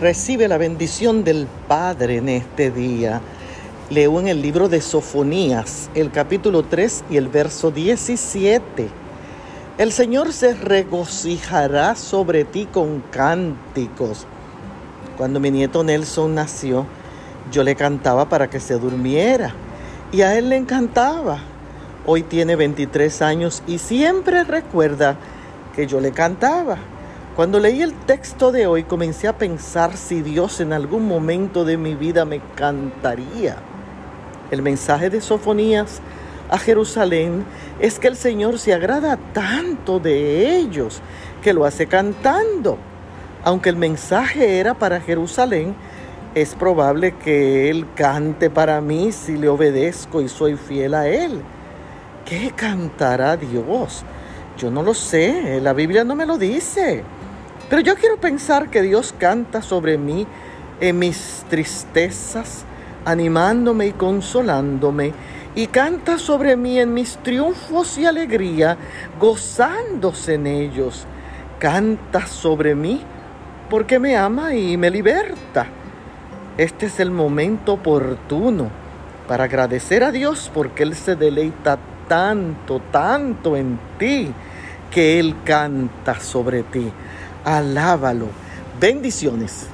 Recibe la bendición del Padre en este día. Leo en el libro de Sofonías, el capítulo 3 y el verso 17. El Señor se regocijará sobre ti con cánticos. Cuando mi nieto Nelson nació, yo le cantaba para que se durmiera y a él le encantaba. Hoy tiene 23 años y siempre recuerda que yo le cantaba. Cuando leí el texto de hoy comencé a pensar si Dios en algún momento de mi vida me cantaría. El mensaje de Sofonías a Jerusalén es que el Señor se agrada tanto de ellos que lo hace cantando. Aunque el mensaje era para Jerusalén, es probable que Él cante para mí si le obedezco y soy fiel a Él. ¿Qué cantará Dios? Yo no lo sé, la Biblia no me lo dice. Pero yo quiero pensar que Dios canta sobre mí en mis tristezas, animándome y consolándome, y canta sobre mí en mis triunfos y alegría, gozándose en ellos. Canta sobre mí porque me ama y me liberta. Este es el momento oportuno para agradecer a Dios porque Él se deleita tanto, tanto en ti, que Él canta sobre ti. Alábalo. Bendiciones.